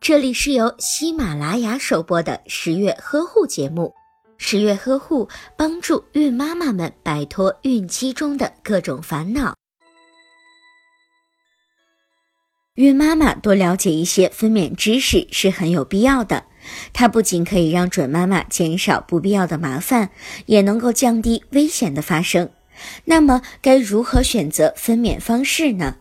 这里是由喜马拉雅首播的十月呵护节目。十月呵护帮助孕妈妈们摆脱孕期中的各种烦恼。孕妈妈多了解一些分娩知识是很有必要的，它不仅可以让准妈妈减少不必要的麻烦，也能够降低危险的发生。那么，该如何选择分娩方式呢？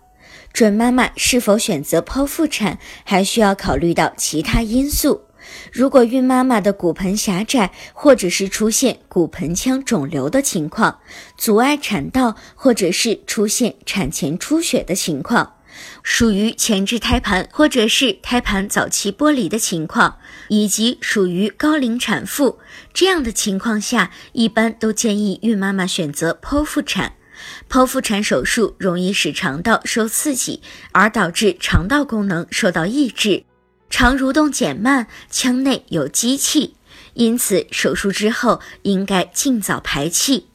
准妈妈是否选择剖腹产，还需要考虑到其他因素。如果孕妈妈的骨盆狭窄，或者是出现骨盆腔肿瘤的情况，阻碍产道，或者是出现产前出血的情况，属于前置胎盘或者是胎盘早期剥离的情况，以及属于高龄产妇这样的情况下，一般都建议孕妈妈选择剖腹产。剖腹产手术容易使肠道受刺激，而导致肠道功能受到抑制。肠蠕动减慢，腔内有积气，因此手术之后应该尽早排气。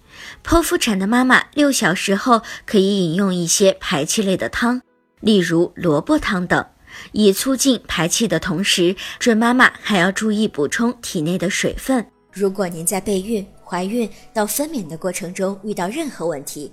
剖腹产的妈妈六小时后可以饮用一些排气类的汤，例如萝卜汤等，以促进排气的同时，准妈妈还要注意补充体内的水分。如果您在备孕、怀孕到分娩的过程中遇到任何问题，